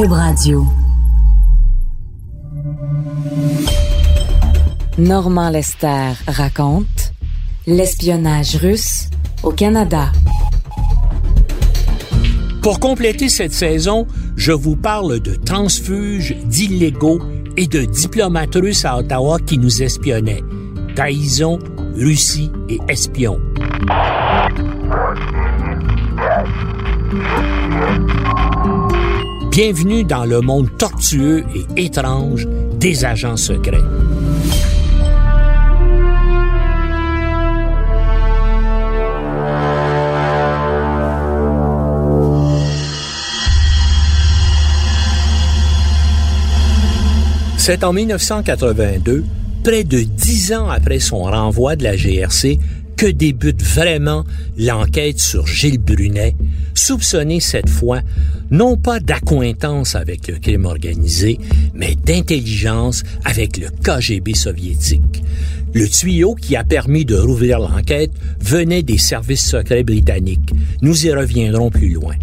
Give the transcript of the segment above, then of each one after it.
Cube Radio. Normand Lester raconte l'espionnage russe au Canada. Pour compléter cette saison, je vous parle de transfuges, d'illégaux et de diplomates russes à Ottawa qui nous espionnaient. Trahison, Russie et espions. Bienvenue dans le monde tortueux et étrange des agents secrets. C'est en 1982, près de dix ans après son renvoi de la GRC, que débute vraiment l'enquête sur Gilles Brunet, soupçonné cette fois non pas d'accointance avec le crime organisé, mais d'intelligence avec le KGB soviétique. Le tuyau qui a permis de rouvrir l'enquête venait des services secrets britanniques. Nous y reviendrons plus loin.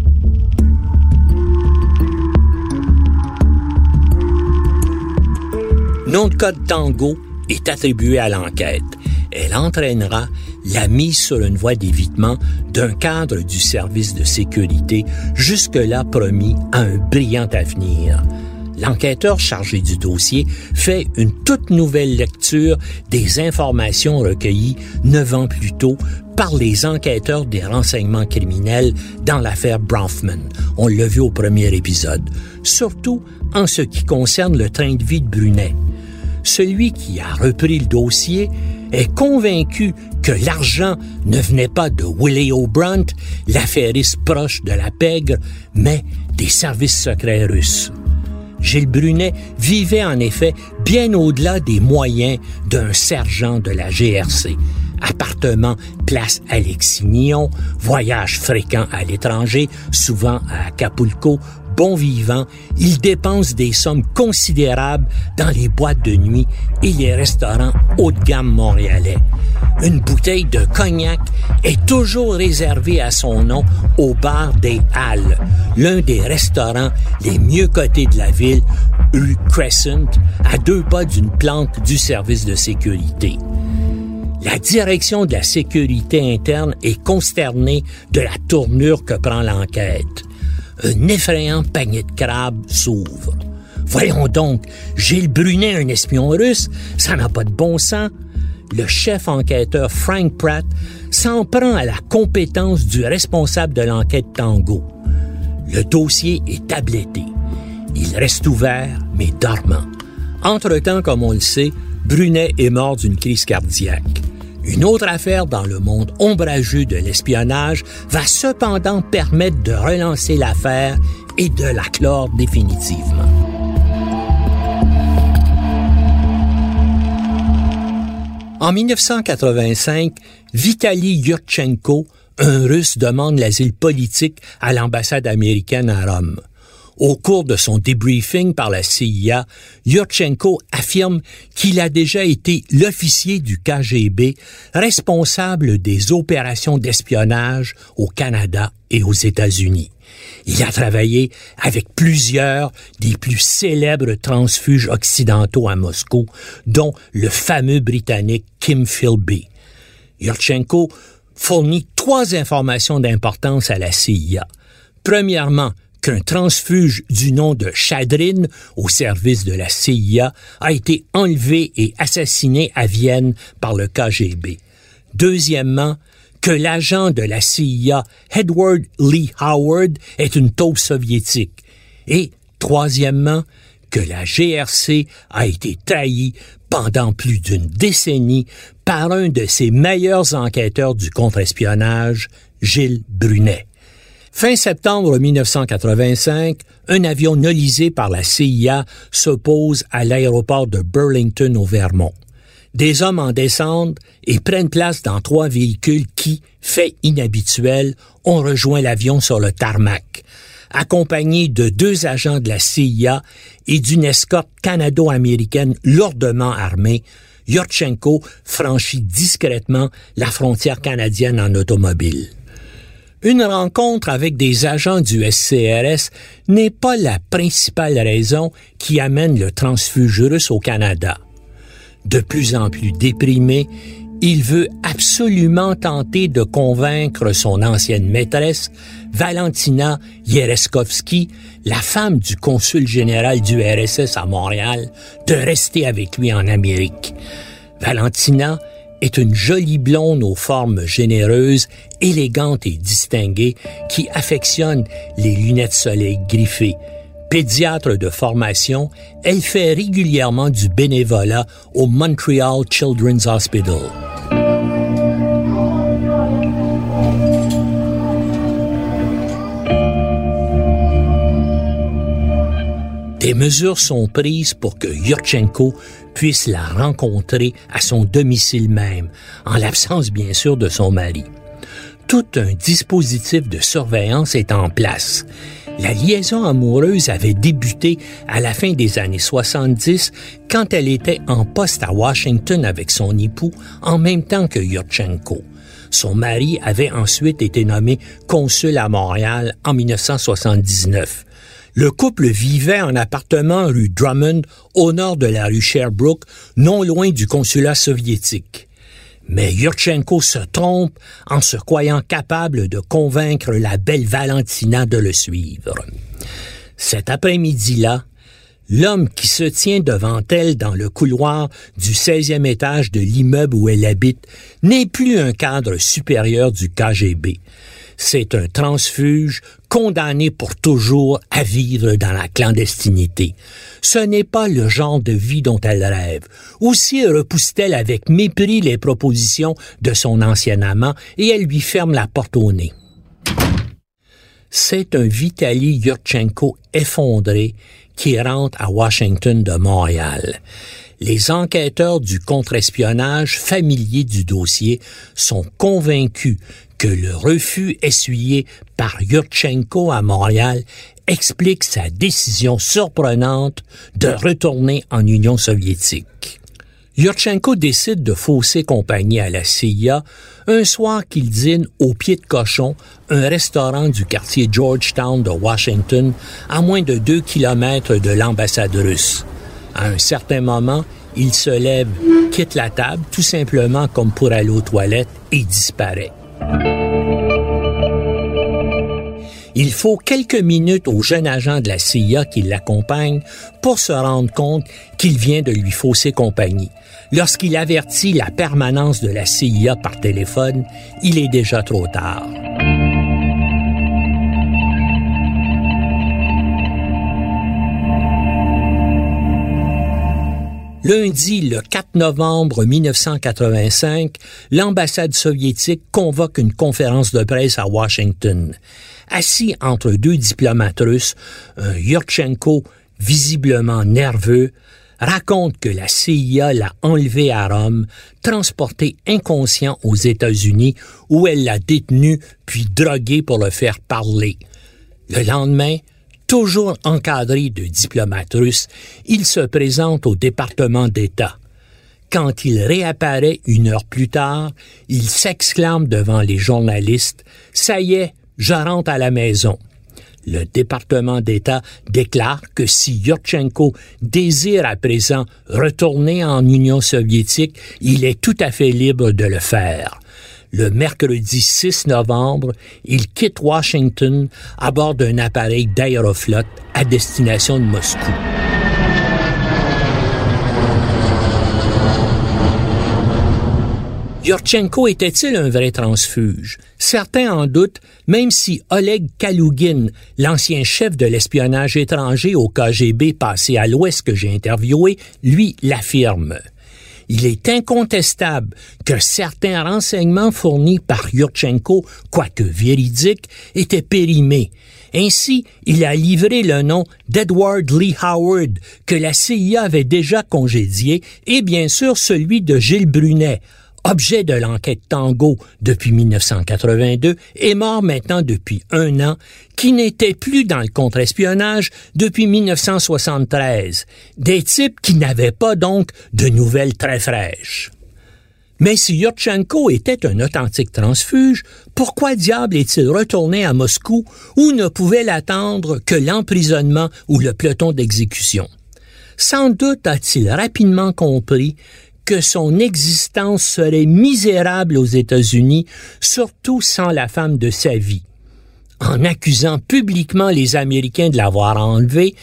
Nom de code Tango est attribué à l'enquête. Elle entraînera la mise sur une voie d'évitement d'un cadre du service de sécurité jusque-là promis à un brillant avenir. L'enquêteur chargé du dossier fait une toute nouvelle lecture des informations recueillies neuf ans plus tôt par les enquêteurs des renseignements criminels dans l'affaire Bronfman. On l'a vu au premier épisode. Surtout en ce qui concerne le train de vie de Brunet. Celui qui a repris le dossier est convaincu que l'argent ne venait pas de Willie O'Brunt, l'affairiste proche de la pègre, mais des services secrets russes. Gilles Brunet vivait en effet bien au-delà des moyens d'un sergent de la GRC. Appartement place Alexis-Nyon, voyage fréquent à l'étranger, souvent à Acapulco, bon vivant, il dépense des sommes considérables dans les boîtes de nuit et les restaurants haut de gamme montréalais. Une bouteille de cognac est toujours réservée à son nom au bar des Halles, l'un des restaurants les mieux cotés de la ville, rue Crescent, à deux pas d'une plante du service de sécurité. La direction de la sécurité interne est consternée de la tournure que prend l'enquête un effrayant panier de crabes s'ouvre. Voyons donc, Gilles Brunet, un espion russe, ça n'a pas de bon sens. Le chef enquêteur Frank Pratt s'en prend à la compétence du responsable de l'enquête Tango. Le dossier est tabletté. Il reste ouvert, mais dormant. Entre-temps, comme on le sait, Brunet est mort d'une crise cardiaque. Une autre affaire dans le monde ombrageux de l'espionnage va cependant permettre de relancer l'affaire et de la clore définitivement. En 1985, Vitaly Yurchenko, un Russe, demande l'asile politique à l'ambassade américaine à Rome. Au cours de son débriefing par la CIA, Yurchenko affirme qu'il a déjà été l'officier du KGB responsable des opérations d'espionnage au Canada et aux États-Unis. Il a travaillé avec plusieurs des plus célèbres transfuges occidentaux à Moscou, dont le fameux Britannique Kim Philby. Yurchenko fournit trois informations d'importance à la CIA. Premièrement, qu'un transfuge du nom de Chadrin au service de la CIA a été enlevé et assassiné à Vienne par le KGB. Deuxièmement, que l'agent de la CIA, Edward Lee Howard, est une taupe soviétique. Et, troisièmement, que la GRC a été trahie pendant plus d'une décennie par un de ses meilleurs enquêteurs du contre-espionnage, Gilles Brunet. Fin septembre 1985, un avion nolisé par la CIA s'oppose à l'aéroport de Burlington au Vermont. Des hommes en descendent et prennent place dans trois véhicules qui, fait inhabituel, ont rejoint l'avion sur le tarmac. Accompagnés de deux agents de la CIA et d'une escorte canado-américaine lourdement armée, Yurchenko franchit discrètement la frontière canadienne en automobile. Une rencontre avec des agents du SCRS n'est pas la principale raison qui amène le transfuge russe au Canada. De plus en plus déprimé, il veut absolument tenter de convaincre son ancienne maîtresse, Valentina Yereskovski, la femme du consul général du RSS à Montréal, de rester avec lui en Amérique. Valentina est une jolie blonde aux formes généreuses, élégante et distinguée, qui affectionne les lunettes soleil griffées. Pédiatre de formation, elle fait régulièrement du bénévolat au Montreal Children's Hospital. Des mesures sont prises pour que Yurchenko puisse la rencontrer à son domicile même, en l'absence bien sûr de son mari. Tout un dispositif de surveillance est en place. La liaison amoureuse avait débuté à la fin des années 70 quand elle était en poste à Washington avec son époux en même temps que Yurchenko. Son mari avait ensuite été nommé consul à Montréal en 1979. Le couple vivait en appartement rue Drummond, au nord de la rue Sherbrooke, non loin du consulat soviétique. Mais Yurchenko se trompe en se croyant capable de convaincre la belle Valentina de le suivre. Cet après-midi-là, l'homme qui se tient devant elle dans le couloir du 16e étage de l'immeuble où elle habite n'est plus un cadre supérieur du KGB c'est un transfuge condamné pour toujours à vivre dans la clandestinité. Ce n'est pas le genre de vie dont elle rêve. Aussi repousse-t-elle avec mépris les propositions de son ancien amant et elle lui ferme la porte au nez. C'est un Vitaly Yurchenko effondré qui rentre à Washington de Montréal. Les enquêteurs du contre-espionnage familiers du dossier sont convaincus que le refus essuyé par Yurchenko à Montréal explique sa décision surprenante de retourner en Union soviétique. Yurchenko décide de fausser compagnie à la CIA un soir qu'il dîne au pied de cochon, un restaurant du quartier Georgetown de Washington, à moins de deux kilomètres de l'ambassade russe. À un certain moment, il se lève, quitte la table, tout simplement comme pour aller aux toilettes, et disparaît. Il faut quelques minutes au jeune agent de la CIA qui l'accompagne pour se rendre compte qu'il vient de lui fausser compagnie. Lorsqu'il avertit la permanence de la CIA par téléphone, il est déjà trop tard. Lundi, le 4 novembre 1985, l'ambassade soviétique convoque une conférence de presse à Washington. Assis entre deux diplomates russes, un Yurchenko, visiblement nerveux, raconte que la CIA l'a enlevé à Rome, transporté inconscient aux États-Unis, où elle l'a détenu puis drogué pour le faire parler. Le lendemain, toujours encadré de diplomates russes, il se présente au département d'État. Quand il réapparaît une heure plus tard, il s'exclame devant les journalistes Ça y est, je rentre à la maison. Le département d'État déclare que si Yurchenko désire à présent retourner en Union soviétique, il est tout à fait libre de le faire le mercredi 6 novembre, il quitte Washington à bord d'un appareil d'aéroflotte à destination de Moscou. Yurchenko était-il un vrai transfuge? Certains en doutent, même si Oleg Kalugin, l'ancien chef de l'espionnage étranger au KGB passé à l'Ouest que j'ai interviewé, lui l'affirme il est incontestable que certains renseignements fournis par Yurchenko, quoique véridiques, étaient périmés. Ainsi, il a livré le nom d'Edward Lee Howard, que la CIA avait déjà congédié, et bien sûr celui de Gilles Brunet, objet de l'enquête Tango depuis 1982, est mort maintenant depuis un an, qui n'était plus dans le contre-espionnage depuis 1973, des types qui n'avaient pas donc de nouvelles très fraîches. Mais si Yurchenko était un authentique transfuge, pourquoi diable est-il retourné à Moscou où ne pouvait l'attendre que l'emprisonnement ou le peloton d'exécution? Sans doute a-t-il rapidement compris que son existence serait misérable aux États-Unis, surtout sans la femme de sa vie. En accusant publiquement les Américains de l'avoir enlevé,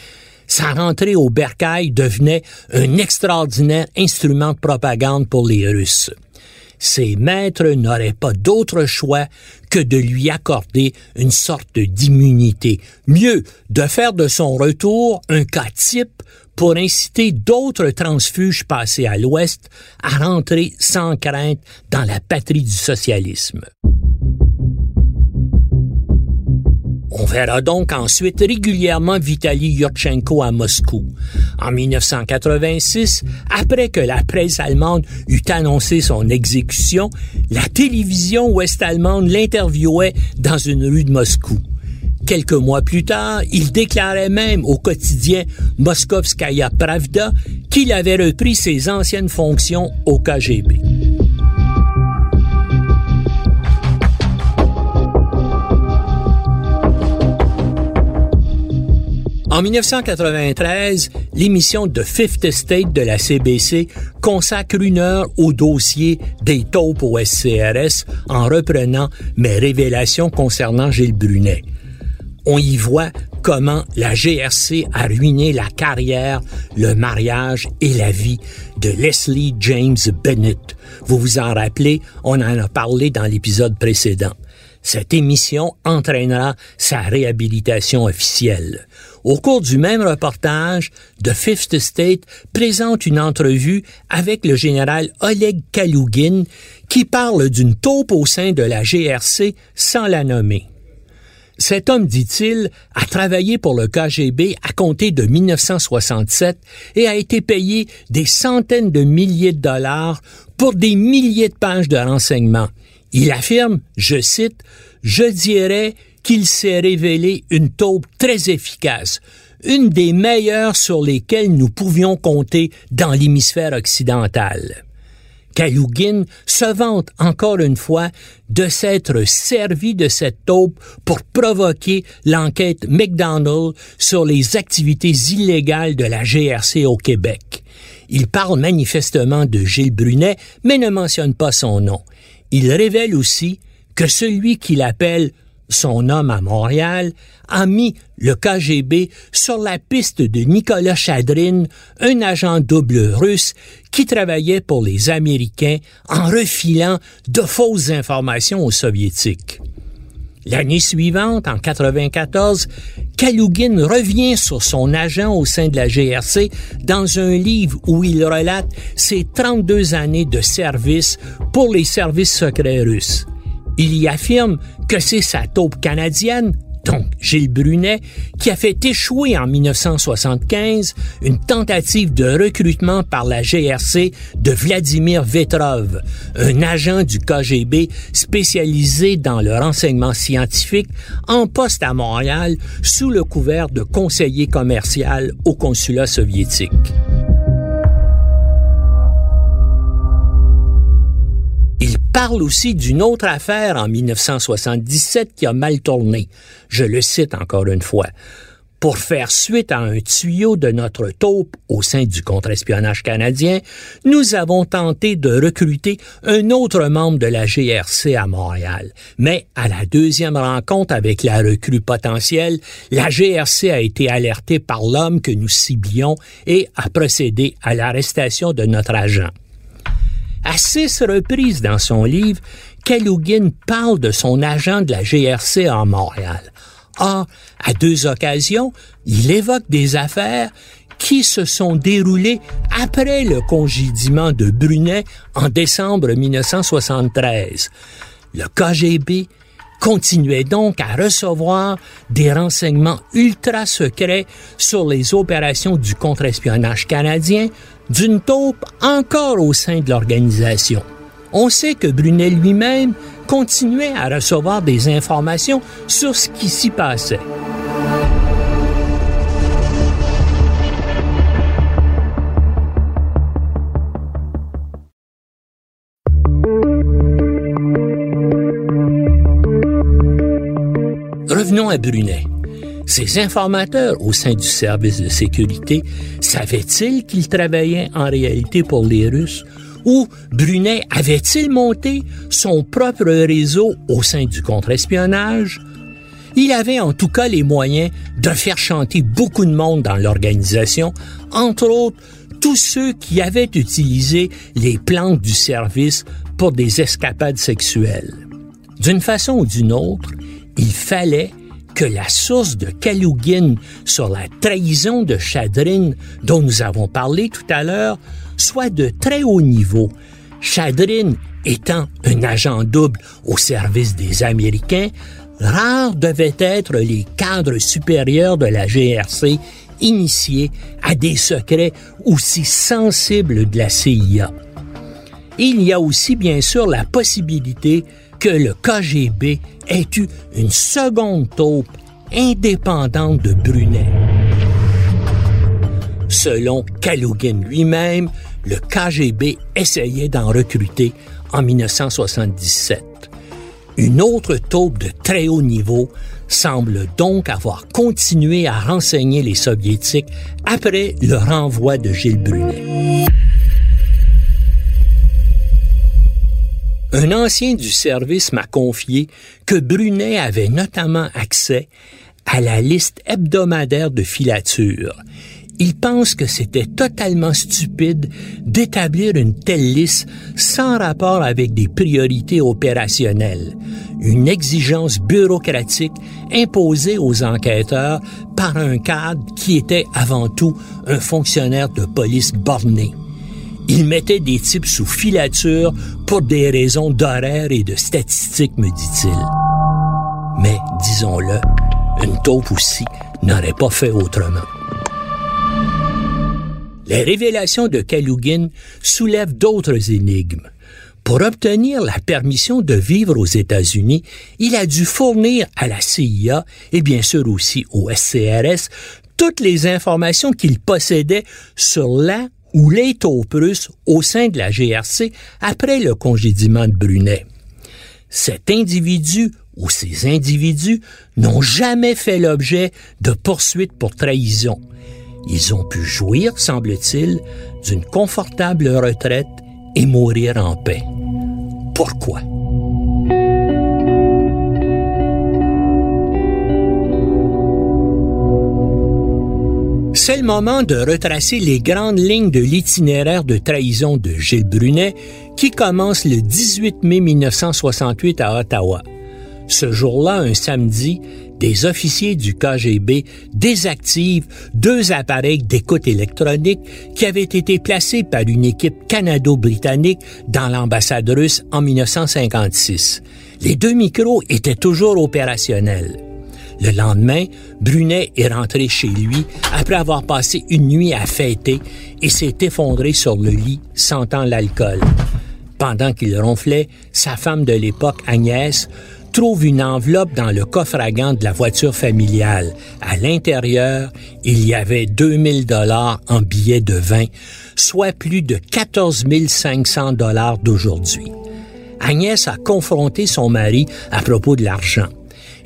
sa rentrée au bercail devenait un extraordinaire instrument de propagande pour les Russes ses maîtres n'auraient pas d'autre choix que de lui accorder une sorte d'immunité. Mieux, de faire de son retour un cas type pour inciter d'autres transfuges passés à l'Ouest à rentrer sans crainte dans la patrie du socialisme. On verra donc ensuite régulièrement Vitaly Yurchenko à Moscou. En 1986, après que la presse allemande eut annoncé son exécution, la télévision ouest-allemande l'interviewait dans une rue de Moscou. Quelques mois plus tard, il déclarait même au quotidien Moskovskaya Pravda qu'il avait repris ses anciennes fonctions au KGB. En 1993, l'émission de Fifth Estate de la CBC consacre une heure au dossier des taupes au SCRS en reprenant mes révélations concernant Gilles Brunet. On y voit comment la GRC a ruiné la carrière, le mariage et la vie de Leslie James Bennett. Vous vous en rappelez, on en a parlé dans l'épisode précédent. Cette émission entraînera sa réhabilitation officielle. Au cours du même reportage, The Fifth State présente une entrevue avec le général Oleg Kalougin qui parle d'une taupe au sein de la GRC sans la nommer. Cet homme, dit-il, a travaillé pour le KGB à compter de 1967 et a été payé des centaines de milliers de dollars pour des milliers de pages de renseignements. Il affirme, je cite, Je dirais qu'il s'est révélé une taupe très efficace, une des meilleures sur lesquelles nous pouvions compter dans l'hémisphère occidental. Kalougin se vante encore une fois de s'être servi de cette taupe pour provoquer l'enquête McDonald sur les activités illégales de la GRC au Québec. Il parle manifestement de Gilles Brunet, mais ne mentionne pas son nom. Il révèle aussi que celui qu'il appelle son homme à Montréal, a mis le KGB sur la piste de Nicolas Chadrin, un agent double russe qui travaillait pour les Américains en refilant de fausses informations aux Soviétiques. L'année suivante, en 94, Kalougin revient sur son agent au sein de la GRC dans un livre où il relate ses 32 années de service pour les services secrets russes. Il y affirme que c'est sa taupe canadienne, donc Gilles Brunet, qui a fait échouer en 1975 une tentative de recrutement par la GRC de Vladimir Vetrov, un agent du KGB spécialisé dans le renseignement scientifique en poste à Montréal sous le couvert de conseiller commercial au consulat soviétique. Parle aussi d'une autre affaire en 1977 qui a mal tourné. Je le cite encore une fois. Pour faire suite à un tuyau de notre taupe au sein du contre-espionnage canadien, nous avons tenté de recruter un autre membre de la GRC à Montréal. Mais à la deuxième rencontre avec la recrue potentielle, la GRC a été alertée par l'homme que nous ciblions et a procédé à l'arrestation de notre agent. À six reprises dans son livre, Kalougin parle de son agent de la GRC en Montréal. Or, à deux occasions, il évoque des affaires qui se sont déroulées après le congédiement de Brunet en décembre 1973. Le KGB continuait donc à recevoir des renseignements ultra secrets sur les opérations du contre-espionnage canadien d'une taupe encore au sein de l'organisation. On sait que Brunet lui-même continuait à recevoir des informations sur ce qui s'y passait. Revenons à Brunet. Ces informateurs au sein du service de sécurité savaient-ils qu'ils travaillaient en réalité pour les Russes? Ou Brunet avait-il monté son propre réseau au sein du contre-espionnage? Il avait en tout cas les moyens de faire chanter beaucoup de monde dans l'organisation, entre autres tous ceux qui avaient utilisé les plantes du service pour des escapades sexuelles. D'une façon ou d'une autre, il fallait que la source de Kalugin sur la trahison de Chadrin dont nous avons parlé tout à l'heure soit de très haut niveau. Chadrin étant un agent double au service des Américains, rares devaient être les cadres supérieurs de la GRC initiés à des secrets aussi sensibles de la CIA. Il y a aussi bien sûr la possibilité que le KGB ait eu une seconde taupe indépendante de Brunet. Selon Kalugin lui-même, le KGB essayait d'en recruter en 1977. Une autre taupe de très haut niveau semble donc avoir continué à renseigner les Soviétiques après le renvoi de Gilles Brunet. Un ancien du service m'a confié que Brunet avait notamment accès à la liste hebdomadaire de filature. Il pense que c'était totalement stupide d'établir une telle liste sans rapport avec des priorités opérationnelles, une exigence bureaucratique imposée aux enquêteurs par un cadre qui était avant tout un fonctionnaire de police borné. Il mettait des types sous filature pour des raisons d'horaire et de statistiques, me dit-il. Mais, disons-le, une taupe aussi n'aurait pas fait autrement. Les révélations de Kalugin soulèvent d'autres énigmes. Pour obtenir la permission de vivre aux États-Unis, il a dû fournir à la CIA et bien sûr aussi au SCRS toutes les informations qu'il possédait sur la ou les taupes russes au sein de la GRC après le congédiement de Brunet. Cet individu ou ces individus n'ont jamais fait l'objet de poursuites pour trahison. Ils ont pu jouir, semble-t-il, d'une confortable retraite et mourir en paix. Pourquoi? C'est le moment de retracer les grandes lignes de l'itinéraire de trahison de Gilles Brunet qui commence le 18 mai 1968 à Ottawa. Ce jour-là, un samedi, des officiers du KGB désactivent deux appareils d'écoute électronique qui avaient été placés par une équipe canado-britannique dans l'ambassade russe en 1956. Les deux micros étaient toujours opérationnels. Le lendemain, Brunet est rentré chez lui après avoir passé une nuit à fêter et s'est effondré sur le lit, sentant l'alcool. Pendant qu'il ronflait, sa femme de l'époque, Agnès, trouve une enveloppe dans le coffre à de la voiture familiale. À l'intérieur, il y avait 2000 dollars en billets de vin, soit plus de 14 500 dollars d'aujourd'hui. Agnès a confronté son mari à propos de l'argent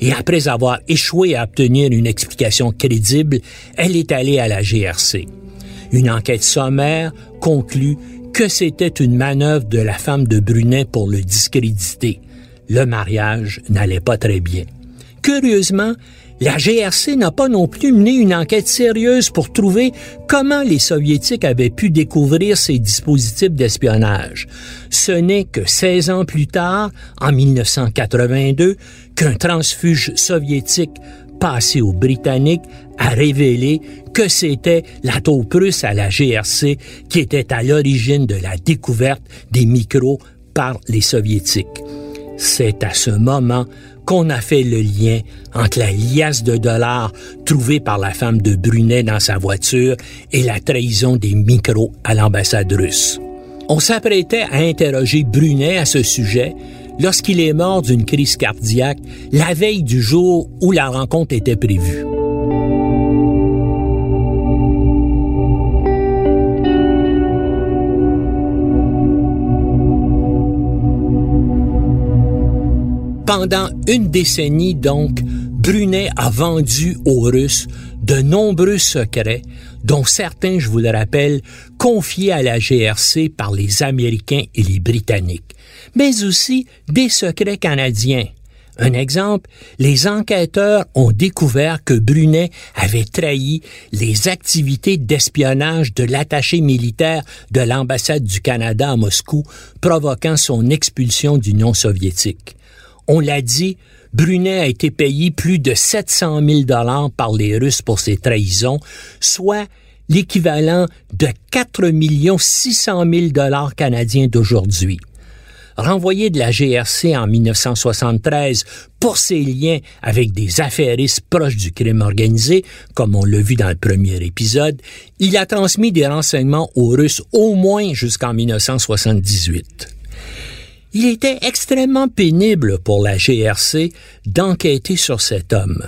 et après avoir échoué à obtenir une explication crédible, elle est allée à la GRC. Une enquête sommaire conclut que c'était une manœuvre de la femme de Brunet pour le discréditer. Le mariage n'allait pas très bien. Curieusement, la GRC n'a pas non plus mené une enquête sérieuse pour trouver comment les Soviétiques avaient pu découvrir ces dispositifs d'espionnage. Ce n'est que 16 ans plus tard, en 1982, qu'un transfuge soviétique passé aux Britanniques a révélé que c'était la taupe russe à la GRC qui était à l'origine de la découverte des micros par les Soviétiques. C'est à ce moment qu'on a fait le lien entre la liasse de dollars trouvée par la femme de Brunet dans sa voiture et la trahison des micros à l'ambassade russe. On s'apprêtait à interroger Brunet à ce sujet lorsqu'il est mort d'une crise cardiaque la veille du jour où la rencontre était prévue. Pendant une décennie, donc, Brunet a vendu aux Russes de nombreux secrets, dont certains, je vous le rappelle, confiés à la GRC par les Américains et les Britanniques, mais aussi des secrets canadiens. Un exemple, les enquêteurs ont découvert que Brunet avait trahi les activités d'espionnage de l'attaché militaire de l'ambassade du Canada à Moscou, provoquant son expulsion d'Union soviétique. On l'a dit, Brunet a été payé plus de 700 000 dollars par les Russes pour ses trahisons, soit l'équivalent de 4 600 000 dollars canadiens d'aujourd'hui. Renvoyé de la GRC en 1973 pour ses liens avec des affairistes proches du crime organisé, comme on l'a vu dans le premier épisode, il a transmis des renseignements aux Russes au moins jusqu'en 1978. Il était extrêmement pénible pour la GRC d'enquêter sur cet homme.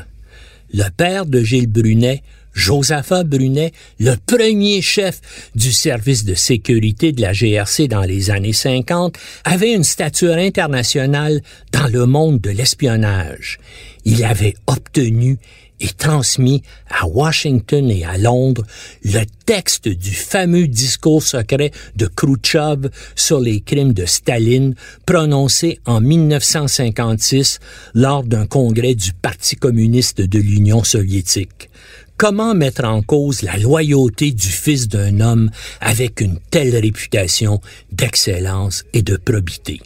Le père de Gilles Brunet, Josaphat Brunet, le premier chef du service de sécurité de la GRC dans les années 50, avait une stature internationale dans le monde de l'espionnage. Il avait obtenu et transmis à Washington et à Londres le texte du fameux discours secret de Khrouchtchev sur les crimes de Staline prononcé en 1956 lors d'un congrès du Parti communiste de l'Union soviétique. Comment mettre en cause la loyauté du fils d'un homme avec une telle réputation d'excellence et de probité?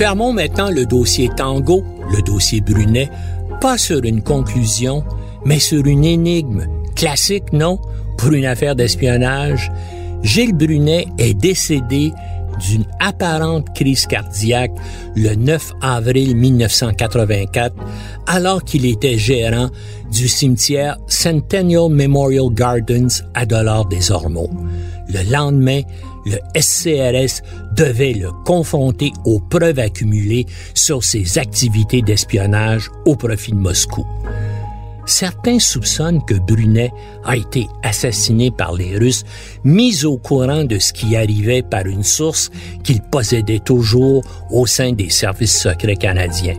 Fermons maintenant le dossier Tango, le dossier Brunet, pas sur une conclusion, mais sur une énigme. Classique, non? Pour une affaire d'espionnage, Gilles Brunet est décédé d'une apparente crise cardiaque le 9 avril 1984, alors qu'il était gérant du cimetière Centennial Memorial Gardens à Dollard-des-Ormeaux. Le lendemain, le SCRS devait le confronter aux preuves accumulées sur ses activités d'espionnage au profit de Moscou. Certains soupçonnent que Brunet a été assassiné par les Russes, mis au courant de ce qui arrivait par une source qu'il possédait toujours au sein des services secrets canadiens.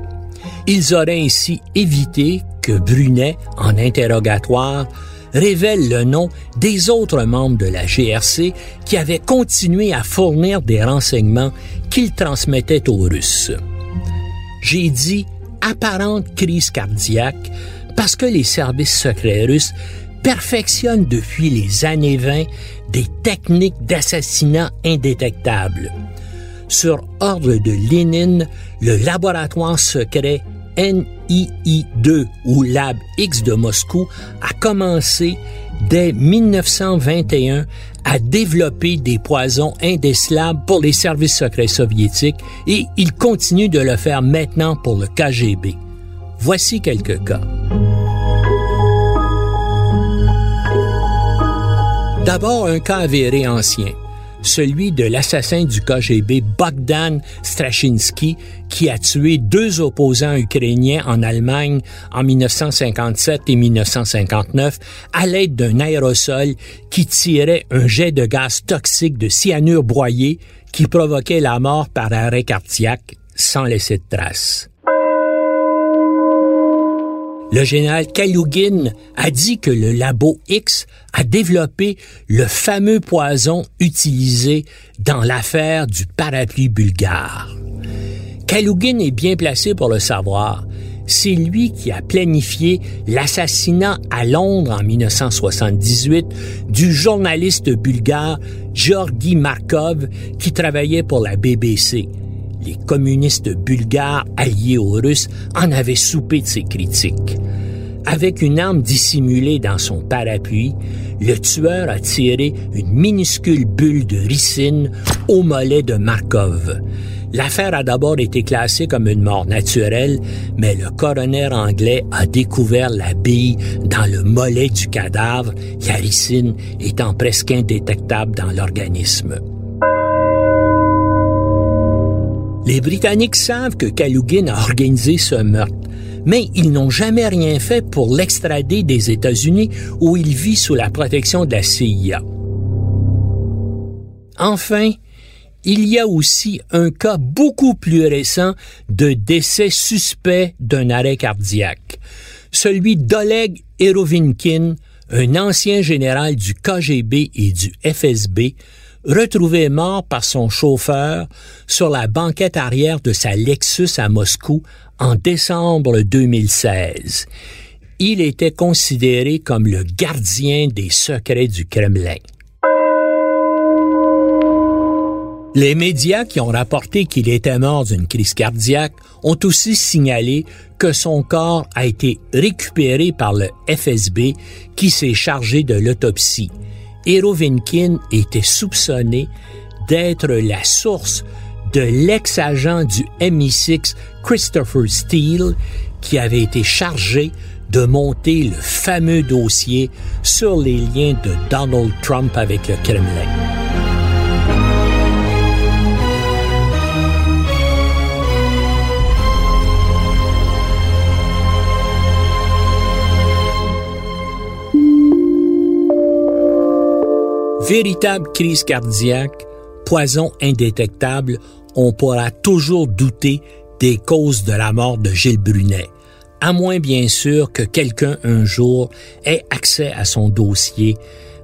Ils auraient ainsi évité que Brunet, en interrogatoire, révèle le nom des autres membres de la GRC qui avaient continué à fournir des renseignements qu'ils transmettaient aux Russes. J'ai dit apparente crise cardiaque parce que les services secrets russes perfectionnent depuis les années 20 des techniques d'assassinat indétectables. Sur ordre de Lénine, le laboratoire secret NII2 ou Lab X de Moscou a commencé dès 1921 à développer des poisons indécelables pour les services secrets soviétiques et il continue de le faire maintenant pour le KGB. Voici quelques cas. D'abord, un cas avéré ancien celui de l'assassin du KGB Bogdan Straczynski qui a tué deux opposants ukrainiens en Allemagne en 1957 et 1959 à l'aide d'un aérosol qui tirait un jet de gaz toxique de cyanure broyé qui provoquait la mort par arrêt cardiaque sans laisser de traces. Le général Kalugin a dit que le labo X a développé le fameux poison utilisé dans l'affaire du parapluie bulgare. Kalugin est bien placé pour le savoir. C'est lui qui a planifié l'assassinat à Londres en 1978 du journaliste bulgare Georgi Markov qui travaillait pour la BBC les communistes bulgares alliés aux Russes en avaient soupé de ces critiques. Avec une arme dissimulée dans son parapluie, le tueur a tiré une minuscule bulle de ricine au mollet de Markov. L'affaire a d'abord été classée comme une mort naturelle, mais le coroner anglais a découvert la bille dans le mollet du cadavre, la ricine étant presque indétectable dans l'organisme. Les Britanniques savent que Kalugin a organisé ce meurtre, mais ils n'ont jamais rien fait pour l'extrader des États-Unis où il vit sous la protection de la CIA. Enfin, il y a aussi un cas beaucoup plus récent de décès suspect d'un arrêt cardiaque, celui d'Oleg Erovinkin, un ancien général du KGB et du FSB, retrouvé mort par son chauffeur sur la banquette arrière de sa Lexus à Moscou en décembre 2016. Il était considéré comme le gardien des secrets du Kremlin. Les médias qui ont rapporté qu'il était mort d'une crise cardiaque ont aussi signalé que son corps a été récupéré par le FSB qui s'est chargé de l'autopsie. Erovinkin était soupçonné d'être la source de l'ex-agent du MI6 Christopher Steele qui avait été chargé de monter le fameux dossier sur les liens de Donald Trump avec le Kremlin. Véritable crise cardiaque, poison indétectable, on pourra toujours douter des causes de la mort de Gilles Brunet, à moins bien sûr que quelqu'un un jour ait accès à son dossier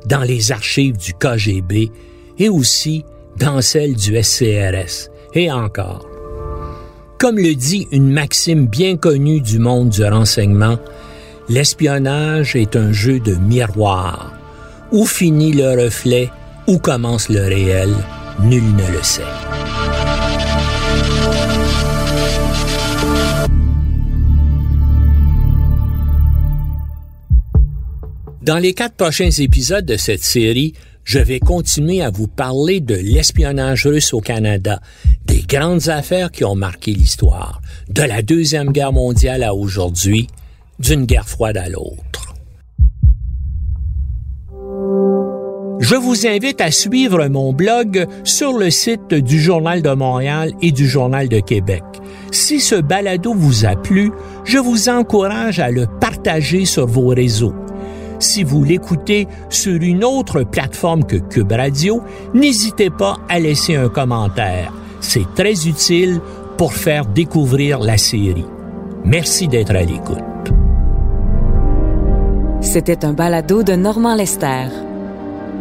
dans les archives du KGB et aussi dans celles du SCRS, et encore. Comme le dit une maxime bien connue du monde du renseignement, l'espionnage est un jeu de miroir où finit le reflet, où commence le réel, nul ne le sait. Dans les quatre prochains épisodes de cette série, je vais continuer à vous parler de l'espionnage russe au Canada, des grandes affaires qui ont marqué l'histoire, de la Deuxième Guerre mondiale à aujourd'hui, d'une guerre froide à l'autre. Je vous invite à suivre mon blog sur le site du Journal de Montréal et du Journal de Québec. Si ce balado vous a plu, je vous encourage à le partager sur vos réseaux. Si vous l'écoutez sur une autre plateforme que Cube Radio, n'hésitez pas à laisser un commentaire. C'est très utile pour faire découvrir la série. Merci d'être à l'écoute. C'était un balado de Normand Lester.